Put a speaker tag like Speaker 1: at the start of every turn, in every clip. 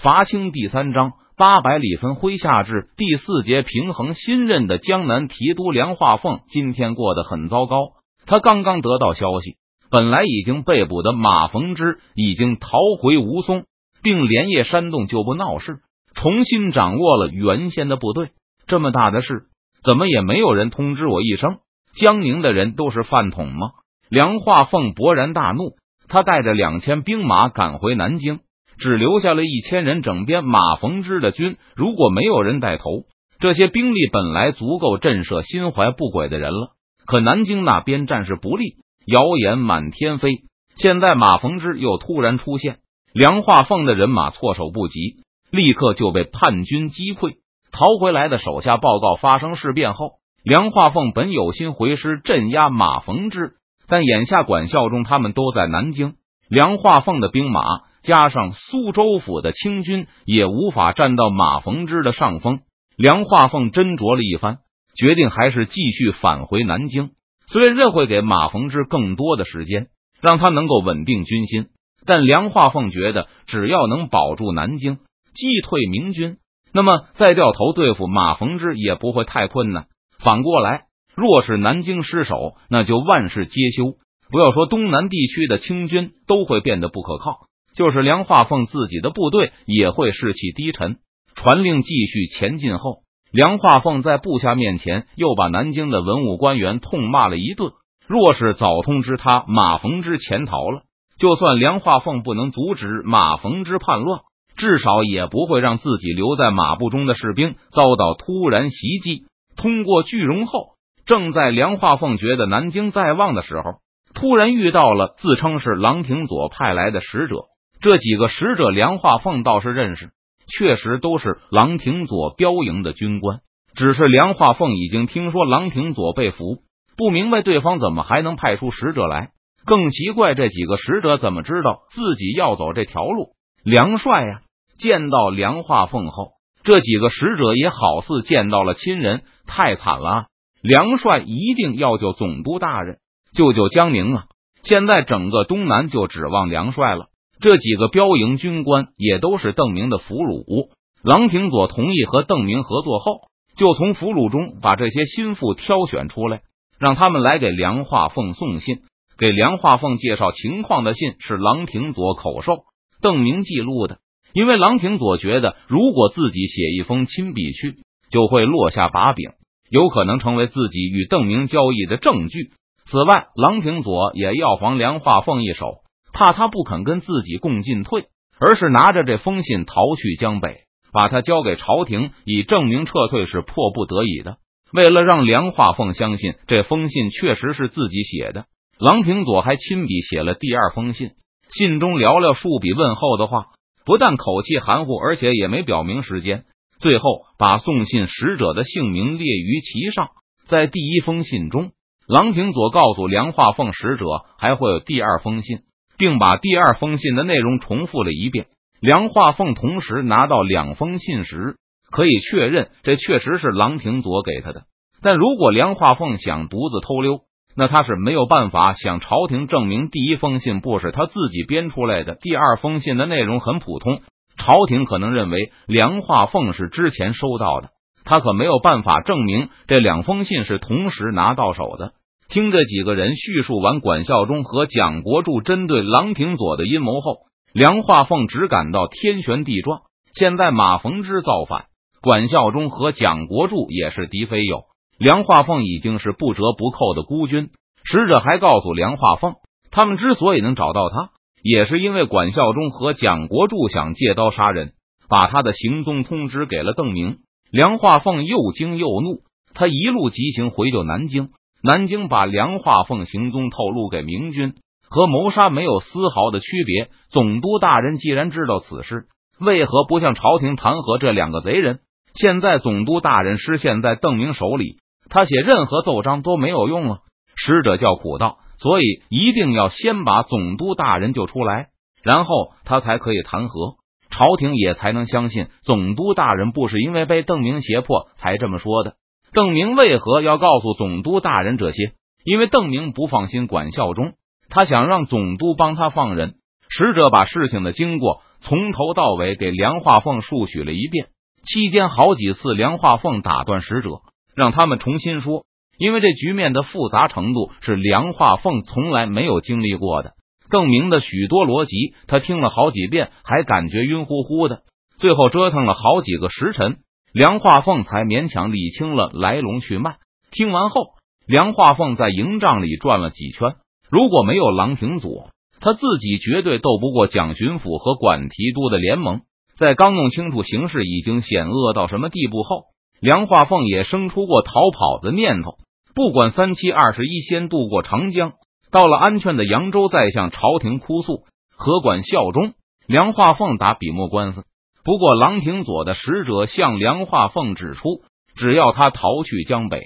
Speaker 1: 伐清第三章八百里分麾下炙第四节平衡。新任的江南提督梁化凤今天过得很糟糕。他刚刚得到消息，本来已经被捕的马逢之已经逃回吴淞，并连夜煽动旧部闹事，重新掌握了原先的部队。这么大的事，怎么也没有人通知我一声？江宁的人都是饭桶吗？梁化凤勃然大怒，他带着两千兵马赶回南京。只留下了一千人整编马逢之的军，如果没有人带头，这些兵力本来足够震慑心怀不轨的人了。可南京那边战事不利，谣言满天飞。现在马逢之又突然出现，梁化凤的人马措手不及，立刻就被叛军击溃。逃回来的手下报告，发生事变后，梁化凤本有心回师镇压马逢之，但眼下管孝忠他们都在南京，梁化凤的兵马。加上苏州府的清军也无法占到马逢之的上风。梁化凤斟酌了一番，决定还是继续返回南京。虽然这会给马逢之更多的时间，让他能够稳定军心，但梁化凤觉得，只要能保住南京，击退明军，那么再掉头对付马逢之也不会太困难。反过来，若是南京失守，那就万事皆休。不要说东南地区的清军都会变得不可靠。就是梁化凤自己的部队也会士气低沉。传令继续前进后，梁化凤在部下面前又把南京的文武官员痛骂了一顿。若是早通知他马逢之潜逃了，就算梁化凤不能阻止马逢之叛乱，至少也不会让自己留在马步中的士兵遭到突然袭击。通过聚容后，正在梁化凤觉得南京在望的时候，突然遇到了自称是郎廷佐派来的使者。这几个使者，梁化凤倒是认识，确实都是郎廷佐标营的军官。只是梁化凤已经听说郎廷佐被俘，不明白对方怎么还能派出使者来。更奇怪，这几个使者怎么知道自己要走这条路？梁帅呀！见到梁化凤后，这几个使者也好似见到了亲人，太惨了！啊梁帅一定要救总督大人，救救江宁啊！现在整个东南就指望梁帅了。这几个标营军官也都是邓明的俘虏。郎廷佐同意和邓明合作后，就从俘虏中把这些心腹挑选出来，让他们来给梁化凤送信。给梁化凤介绍情况的信是郎廷佐口授，邓明记录的。因为郎廷佐觉得，如果自己写一封亲笔去，就会落下把柄，有可能成为自己与邓明交易的证据。此外，郎廷佐也要防梁化凤一手。怕他不肯跟自己共进退，而是拿着这封信逃去江北，把他交给朝廷，以证明撤退是迫不得已的。为了让梁化凤相信这封信确实是自己写的，郎平佐还亲笔写了第二封信。信中寥寥数笔问候的话，不但口气含糊，而且也没表明时间。最后把送信使者的姓名列于其上。在第一封信中，郎平佐告诉梁化凤，使者还会有第二封信。并把第二封信的内容重复了一遍。梁化凤同时拿到两封信时，可以确认这确实是郎廷佐给他的。但如果梁化凤想独自偷溜，那他是没有办法向朝廷证明第一封信不是他自己编出来的。第二封信的内容很普通，朝廷可能认为梁化凤是之前收到的，他可没有办法证明这两封信是同时拿到手的。听这几个人叙述完管孝忠和蒋国柱针对郎廷佐的阴谋后，梁化凤只感到天旋地转。现在马逢之造反，管孝忠和蒋国柱也是敌非友，梁化凤已经是不折不扣的孤军。使者还告诉梁化凤，他们之所以能找到他，也是因为管孝忠和蒋国柱想借刀杀人，把他的行踪通知给了邓明。梁化凤又惊又怒，他一路急行回救南京。南京把梁化凤行踪透露给明军，和谋杀没有丝毫的区别。总督大人既然知道此事，为何不向朝廷弹劾这两个贼人？现在总督大人失陷在邓明手里，他写任何奏章都没有用啊！使者叫苦道，所以一定要先把总督大人救出来，然后他才可以弹劾，朝廷也才能相信总督大人不是因为被邓明胁迫才这么说的。邓明为何要告诉总督大人这些？因为邓明不放心管孝忠，他想让总督帮他放人。使者把事情的经过从头到尾给梁化凤述许了一遍。期间好几次，梁化凤打断使者，让他们重新说，因为这局面的复杂程度是梁化凤从来没有经历过的。邓明的许多逻辑，他听了好几遍，还感觉晕乎乎的。最后折腾了好几个时辰，梁化凤才勉强理清了来龙去脉。听完后，梁化凤在营帐里转了几圈。如果没有郎廷佐，他自己绝对斗不过蒋巡抚和管提督的联盟。在刚弄清楚形势已经险恶到什么地步后，梁化凤也生出过逃跑的念头。不管三七二十一，先渡过长江。到了安全的扬州，再向朝廷哭诉，何管效忠。梁化凤打笔墨官司。不过，郎廷佐的使者向梁化凤指出，只要他逃去江北，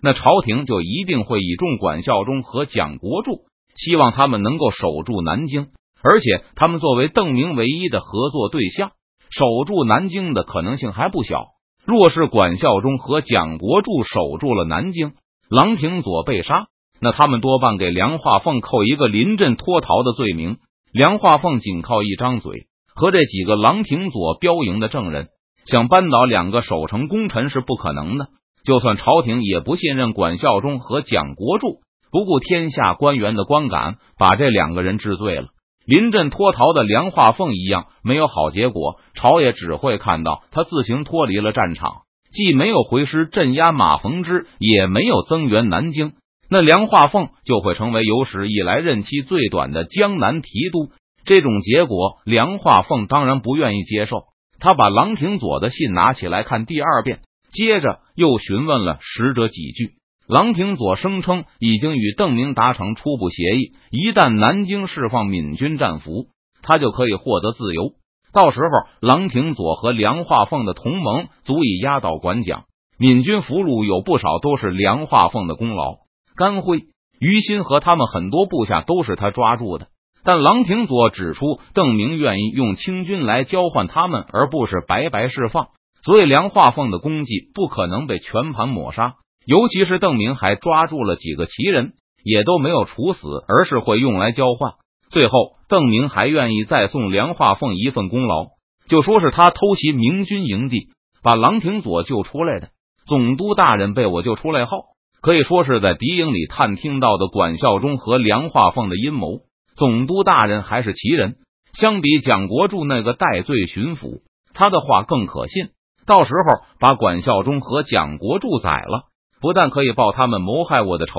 Speaker 1: 那朝廷就一定会倚重管孝忠和蒋国柱，希望他们能够守住南京。而且，他们作为邓明唯一的合作对象，守住南京的可能性还不小。若是管孝忠和蒋国柱守住了南京，郎廷佐被杀。那他们多半给梁化凤扣一个临阵脱逃的罪名。梁化凤仅靠一张嘴和这几个郎廷佐标营的证人，想扳倒两个守城功臣是不可能的。就算朝廷也不信任管孝忠和蒋国柱，不顾天下官员的观感，把这两个人治罪了。临阵脱逃的梁化凤一样没有好结果，朝野只会看到他自行脱离了战场，既没有回师镇压马逢之，也没有增援南京。那梁化凤就会成为有史以来任期最短的江南提督。这种结果，梁化凤当然不愿意接受。他把郎廷佐的信拿起来看第二遍，接着又询问了使者几句。郎廷佐声称已经与邓明达成初步协议，一旦南京释放闽军战俘，他就可以获得自由。到时候，郎廷佐和梁化凤的同盟足以压倒管蒋。闽军俘虏有不少都是梁化凤的功劳。甘辉、于心和他们很多部下都是他抓住的，但郎廷佐指出，邓明愿意用清军来交换他们，而不是白白释放，所以梁化凤的功绩不可能被全盘抹杀。尤其是邓明还抓住了几个奇人，也都没有处死，而是会用来交换。最后，邓明还愿意再送梁化凤一份功劳，就说是他偷袭明军营地，把郎廷佐救出来的。总督大人被我救出来后。可以说是在敌营里探听到的管孝忠和梁化凤的阴谋。总督大人还是奇人，相比蒋国柱那个戴罪巡抚，他的话更可信。到时候把管孝忠和蒋国柱宰了，不但可以报他们谋害我的仇，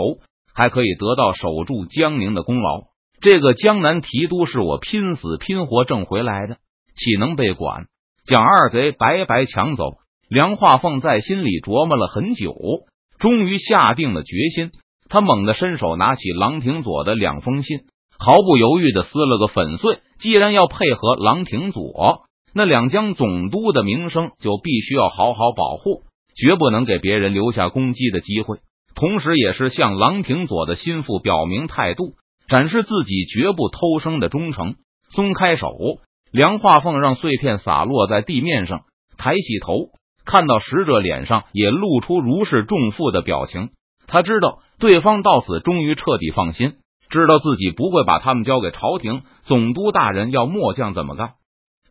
Speaker 1: 还可以得到守住江宁的功劳。这个江南提督是我拼死拼活挣回来的，岂能被管？蒋二贼白白抢走？梁化凤在心里琢磨了很久。终于下定了决心，他猛地伸手拿起郎廷佐的两封信，毫不犹豫的撕了个粉碎。既然要配合郎廷佐，那两江总督的名声就必须要好好保护，绝不能给别人留下攻击的机会。同时，也是向郎廷佐的心腹表明态度，展示自己绝不偷生的忠诚。松开手，梁化凤让碎片洒落在地面上，抬起头。看到使者脸上也露出如释重负的表情，他知道对方到此终于彻底放心，知道自己不会把他们交给朝廷。总督大人要末将怎么干？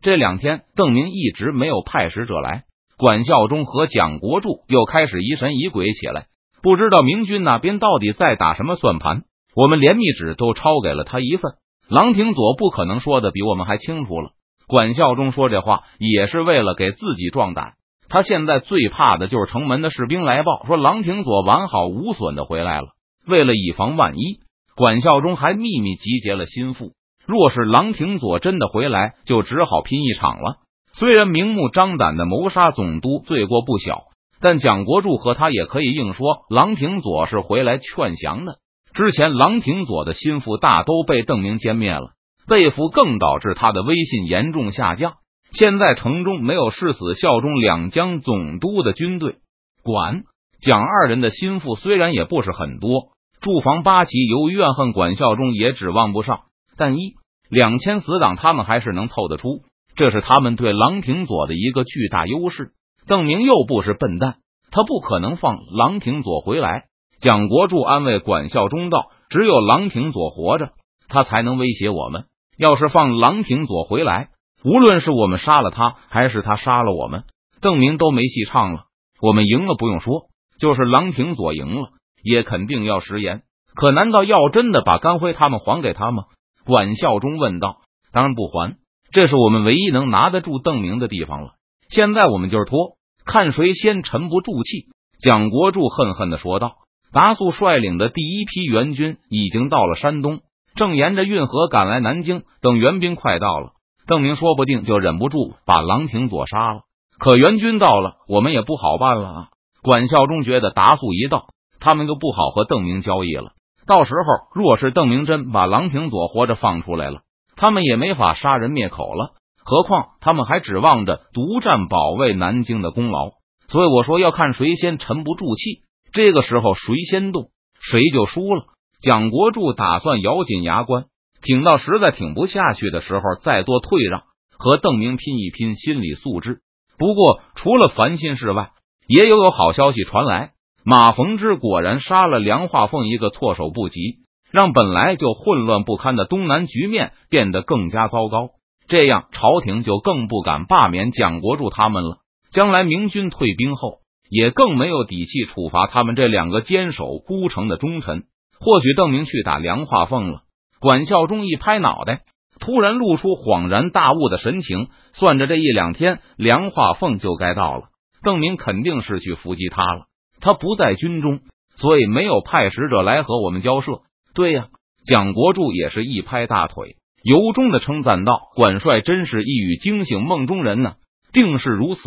Speaker 1: 这两天邓明一直没有派使者来，管孝忠和蒋国柱又开始疑神疑鬼起来，不知道明军那边到底在打什么算盘。我们连密旨都抄给了他一份，郎廷佐不可能说的比我们还清楚了。管孝忠说这话也是为了给自己壮胆。他现在最怕的就是城门的士兵来报说郎廷佐完好无损的回来了。为了以防万一，管孝忠还秘密集结了心腹。若是郎廷佐真的回来，就只好拼一场了。虽然明目张胆的谋杀总督罪过不小，但蒋国柱和他也可以硬说郎廷佐是回来劝降的。之前郎廷佐的心腹大都被邓明歼灭了，被俘更导致他的威信严重下降。现在城中没有誓死效忠两江总督的军队，管蒋二人的心腹虽然也不是很多，驻防八旗由于怨恨管孝忠也指望不上，但一两千死党他们还是能凑得出，这是他们对郎廷佐的一个巨大优势。邓明又不是笨蛋，他不可能放郎廷佐回来。蒋国柱安慰管孝忠道：“只有郎廷佐活着，他才能威胁我们。要是放郎廷佐回来。”无论是我们杀了他，还是他杀了我们，邓明都没戏唱了。我们赢了不用说，就是郎廷佐赢了，也肯定要食言。可难道要真的把甘辉他们还给他吗？管孝忠问道。当然不还，这是我们唯一能拿得住邓明的地方了。现在我们就是拖，看谁先沉不住气。蒋国柱恨恨的说道。达素率领的第一批援军已经到了山东，正沿着运河赶来南京。等援兵快到了，邓明说不定就忍不住把郎廷佐杀了。可援军到了，我们也不好办了啊！管孝忠觉得达素一到，他们就不好和邓明交易了。到时候，若是邓明真把郎平佐活着放出来了，他们也没法杀人灭口了。何况他们还指望着独占保卫南京的功劳。所以我说，要看谁先沉不住气。这个时候，谁先动，谁就输了。蒋国柱打算咬紧牙关，挺到实在挺不下去的时候再做退让，和邓明拼一拼心理素质。不过，除了烦心事外，也有有好消息传来。马逢之果然杀了梁化凤一个措手不及，让本来就混乱不堪的东南局面变得更加糟糕。这样，朝廷就更不敢罢免蒋国柱他们了。将来明军退兵后，也更没有底气处罚他们这两个坚守孤城的忠臣。或许邓明去打梁化凤了。管孝忠一拍脑袋。突然露出恍然大悟的神情，算着这一两天，梁化凤就该到了。邓明肯定是去伏击他了。他不在军中，所以没有派使者来和我们交涉。对呀，蒋国柱也是一拍大腿，由衷的称赞道：“管帅真是一语惊醒梦中人呢，定是如此。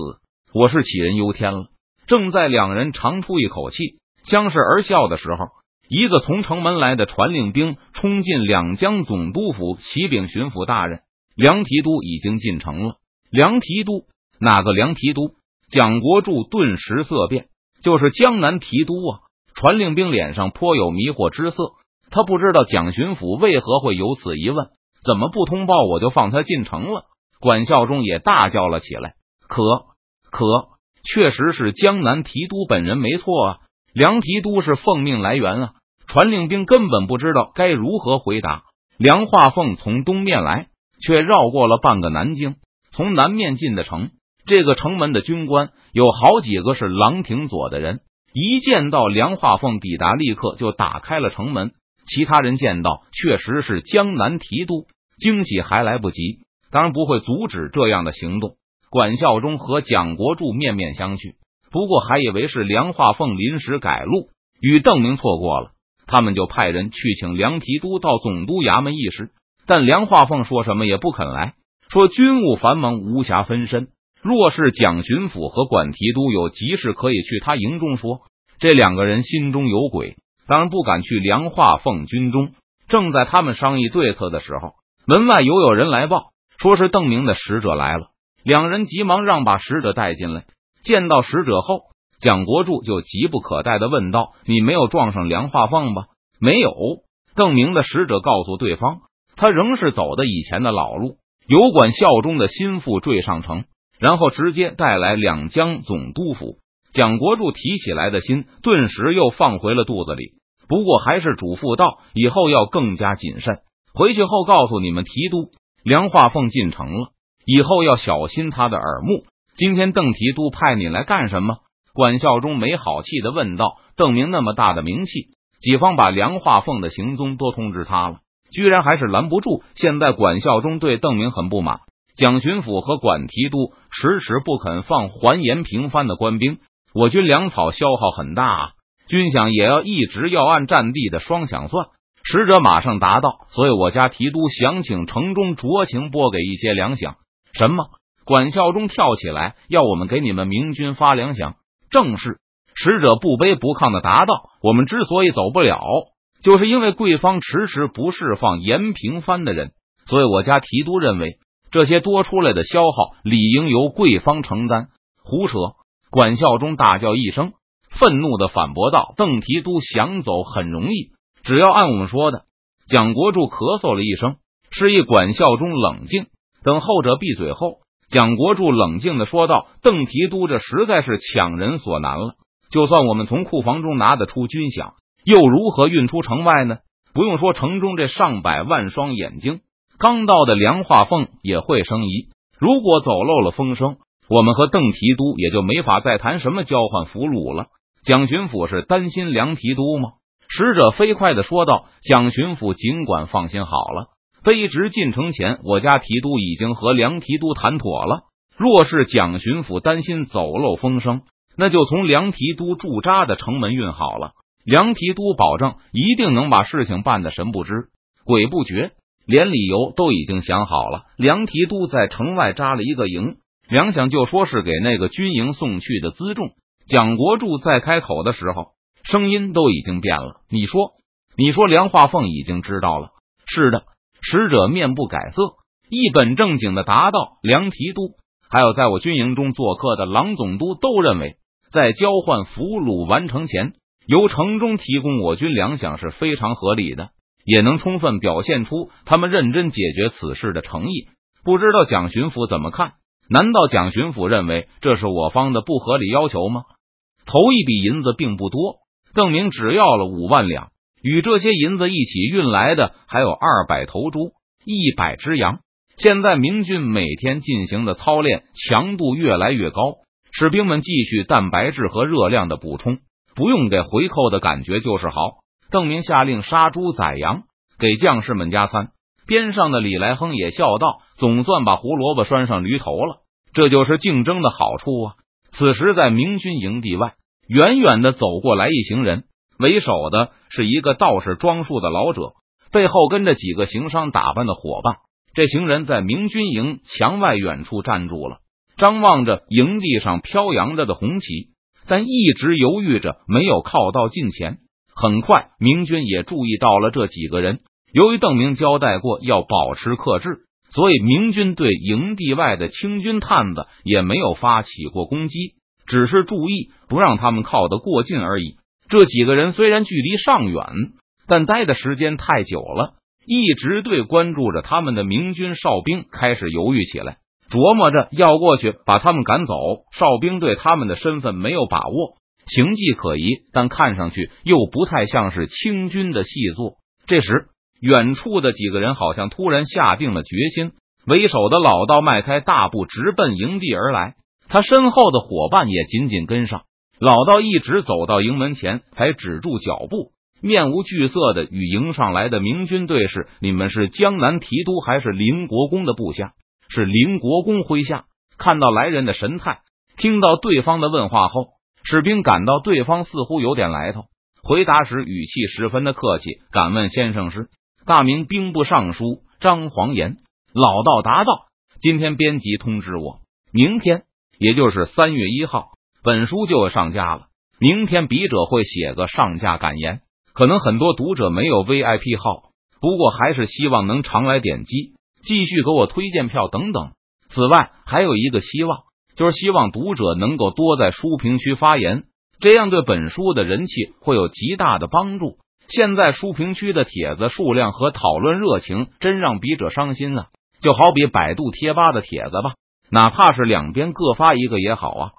Speaker 1: 我是杞人忧天了。”正在两人长出一口气，相视而笑的时候。一个从城门来的传令兵冲进两江总督府，启禀巡抚大人：梁提督已经进城了。梁提督？哪个梁提督？蒋国柱顿时色变，就是江南提督啊！传令兵脸上颇有迷惑之色，他不知道蒋巡抚为何会有此疑问，怎么不通报我就放他进城了？管孝忠也大叫了起来：“可可，确实是江南提督本人没错啊！梁提督是奉命来援啊！”传令兵根本不知道该如何回答。梁化凤从东面来，却绕过了半个南京，从南面进的城。这个城门的军官有好几个是郎廷佐的人，一见到梁化凤抵达，立刻就打开了城门。其他人见到确实是江南提督，惊喜还来不及，当然不会阻止这样的行动。管孝忠和蒋国柱面面相觑，不过还以为是梁化凤临时改路，与邓明错过了。他们就派人去请梁提督到总督衙门议事，但梁化凤说什么也不肯来，说军务繁忙，无暇分身。若是蒋巡抚和管提督有急事，可以去他营中说。这两个人心中有鬼，当然不敢去梁化凤军中。正在他们商议对策的时候，门外又有人来报，说是邓明的使者来了。两人急忙让把使者带进来。见到使者后。蒋国柱就急不可待的问道：“你没有撞上梁化凤吧？”“没有。”邓明的使者告诉对方：“他仍是走的以前的老路，有管效忠的心腹坠上城，然后直接带来两江总督府。”蒋国柱提起来的心顿时又放回了肚子里，不过还是嘱咐道：“以后要更加谨慎，回去后告诉你们提督，梁化凤进城了，以后要小心他的耳目。今天邓提督派你来干什么？”管孝忠没好气的问道：“邓明那么大的名气，己方把梁化凤的行踪都通知他了，居然还是拦不住。现在管孝忠对邓明很不满，蒋巡抚和管提督迟迟不肯放还延平藩的官兵，我军粮草消耗很大啊，军饷也要一直要按战地的双饷算。”使者马上答道：“所以我家提督想请城中酌情拨给一些粮饷。”什么？管孝忠跳起来，要我们给你们明军发粮饷？正是使者不卑不亢的答道：“我们之所以走不了，就是因为贵方迟迟不释放延平藩的人，所以我家提督认为这些多出来的消耗理应由贵方承担。”胡扯！管孝忠大叫一声，愤怒的反驳道：“邓提督想走很容易，只要按我们说的。”蒋国柱咳嗽了一声，示意管孝忠冷静。等后者闭嘴后。蒋国柱冷静的说道：“邓提督，这实在是强人所难了。就算我们从库房中拿得出军饷，又如何运出城外呢？不用说，城中这上百万双眼睛，刚到的梁化凤也会生疑。如果走漏了风声，我们和邓提督也就没法再谈什么交换俘虏了。蒋巡抚是担心梁提督吗？使者飞快的说道：“蒋巡抚尽管放心好了，卑职进城前，我家提督已经和梁提督谈妥了。若是蒋巡抚担心走漏风声，那就从梁提督驻扎的城门运好了。梁提督保证一定能把事情办得神不知鬼不觉，连理由都已经想好了。梁提督在城外扎了一个营，粮饷就说是给那个军营送去的辎重。蒋国柱在开口的时候。”声音都已经变了。你说，你说，梁化凤已经知道了。是的，使者面不改色，一本正经的答道：“梁提督，还有在我军营中做客的郎总督都认为，在交换俘虏完成前，由城中提供我军粮饷是非常合理的，也能充分表现出他们认真解决此事的诚意。不知道蒋巡抚怎么看？难道蒋巡抚认为这是我方的不合理要求吗？头一笔银子并不多。”邓明只要了五万两，与这些银子一起运来的还有二百头猪、一百只羊。现在明军每天进行的操练强度越来越高，士兵们继续蛋白质和热量的补充，不用给回扣的感觉就是好。邓明下令杀猪宰羊，给将士们加餐。边上的李来亨也笑道：“总算把胡萝卜拴上驴头了，这就是竞争的好处啊！”此时，在明军营地外。远远的走过来一行人，为首的是一个道士装束的老者，背后跟着几个行商打扮的伙伴。这行人在明军营墙外远处站住了，张望着营地上飘扬着的红旗，但一直犹豫着没有靠到近前。很快，明军也注意到了这几个人。由于邓明交代过要保持克制，所以明军对营地外的清军探子也没有发起过攻击。只是注意不让他们靠得过近而已。这几个人虽然距离尚远，但待的时间太久了，一直对关注着他们的明军哨兵开始犹豫起来，琢磨着要过去把他们赶走。哨兵对他们的身份没有把握，形迹可疑，但看上去又不太像是清军的细作。这时，远处的几个人好像突然下定了决心，为首的老道迈开大步直奔营地而来。他身后的伙伴也紧紧跟上，老道一直走到营门前才止住脚步，面无惧色的与迎上来的明军对视：“你们是江南提督还是林国公的部下？”“是林国公麾下。”看到来人的神态，听到对方的问话后，士兵感到对方似乎有点来头，回答时语气十分的客气：“敢问先生是？”“大明兵部尚书张黄岩。”老道答道：“今天编辑通知我，明天。”也就是三月一号，本书就要上架了。明天笔者会写个上架感言，可能很多读者没有 VIP 号，不过还是希望能常来点击，继续给我推荐票等等。此外，还有一个希望，就是希望读者能够多在书评区发言，这样对本书的人气会有极大的帮助。现在书评区的帖子数量和讨论热情真让笔者伤心啊！就好比百度贴吧的帖子吧。哪怕是两边各发一个也好啊。